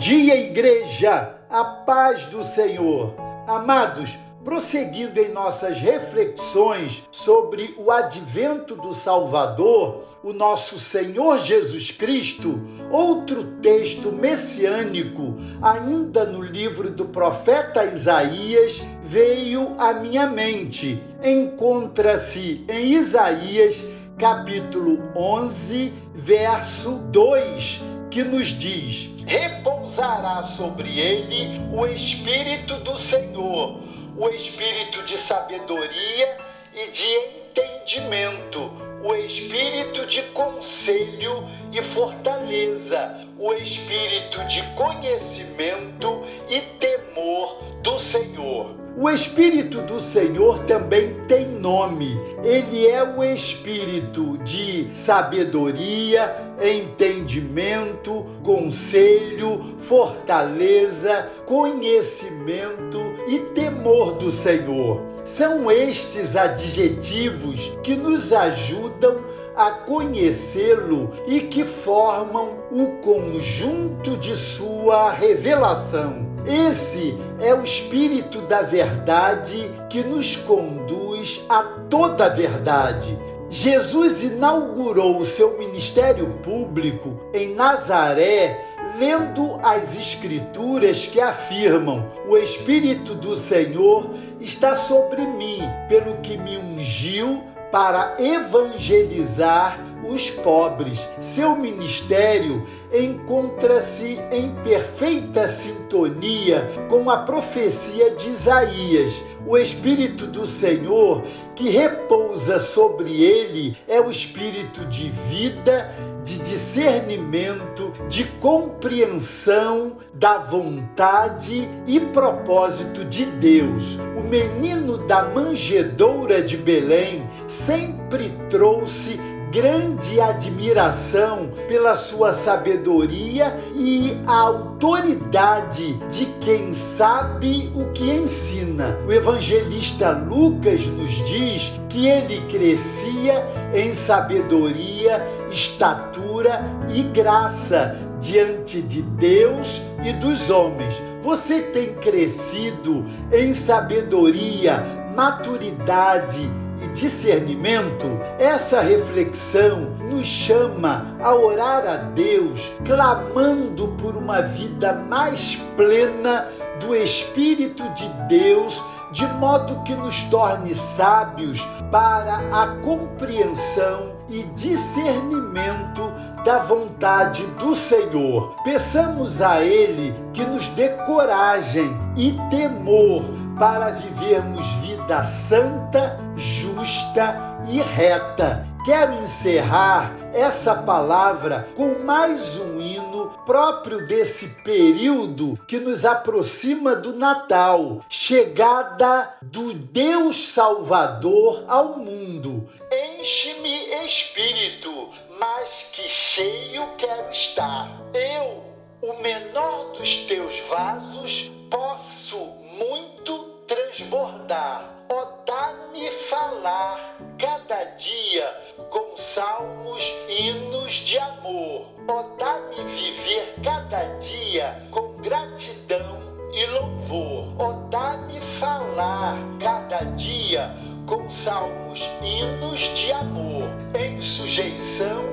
dia, igreja! A paz do Senhor. Amados, prosseguindo em nossas reflexões sobre o advento do Salvador, o nosso Senhor Jesus Cristo, outro texto messiânico, ainda no livro do profeta Isaías, veio à minha mente. Encontra-se em Isaías, capítulo 11, verso 2, que nos diz: Repousará sobre ele o Espírito do Senhor, o Espírito de sabedoria e de entendimento, o Espírito de conselho e fortaleza, o Espírito de conhecimento e temor do Senhor. O Espírito do Senhor também tem nome. Ele é o Espírito de sabedoria, entendimento, conselho, fortaleza, conhecimento e temor do Senhor. São estes adjetivos que nos ajudam a conhecê-lo e que formam o conjunto de sua revelação. Esse é o Espírito da Verdade que nos conduz a toda a verdade. Jesus inaugurou o seu ministério público em Nazaré lendo as Escrituras que afirmam: O Espírito do Senhor está sobre mim, pelo que me ungiu para evangelizar os pobres. Seu ministério encontra-se em perfeita sintonia com a profecia de Isaías. O Espírito do Senhor que repousa sobre ele é o espírito de vida, de discernimento, de compreensão da vontade e propósito de Deus. O menino da manjedoura de Belém sempre trouxe grande admiração pela sua sabedoria e a autoridade de quem sabe o que ensina. O evangelista Lucas nos diz que ele crescia em sabedoria, estatura e graça diante de Deus e dos homens. Você tem crescido em sabedoria, maturidade e discernimento, essa reflexão nos chama a orar a Deus, clamando por uma vida mais plena do Espírito de Deus, de modo que nos torne sábios para a compreensão e discernimento da vontade do Senhor. Peçamos a Ele que nos dê coragem e temor para vivermos vida santa, justa e reta. Quero encerrar essa palavra com mais um hino próprio desse período que nos aproxima do Natal, chegada do Deus Salvador ao mundo. Enche-me, Espírito, mas que cheio quero estar. Eu, o menor dos teus vasos, posso muito transbordar. Ó, dá-me falar cada dia com salmos, hinos de amor. Ó, dá-me viver cada dia com gratidão e louvor. Ó, dá-me falar cada dia com salmos, hinos de amor, em sujeição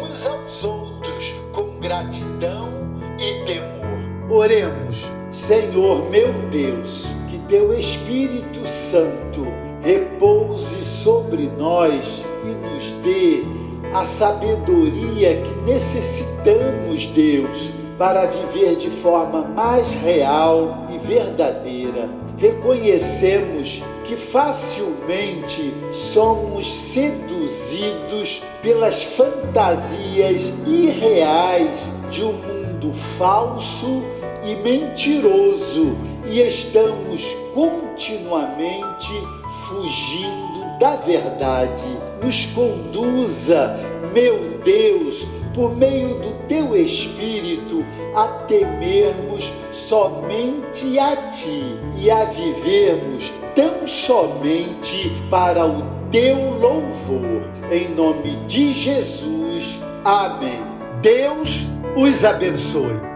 uns aos outros, com gratidão e temor. Oremos, Senhor meu Deus teu Espírito Santo repouse sobre nós e nos dê a sabedoria que necessitamos, Deus, para viver de forma mais real e verdadeira. Reconhecemos que facilmente somos seduzidos pelas fantasias irreais de um mundo falso e mentiroso e estamos continuamente fugindo da verdade. Nos conduza, meu Deus, por meio do teu Espírito, a temermos somente a Ti e a vivermos tão somente para o teu louvor. Em nome de Jesus. Amém. Deus os abençoe.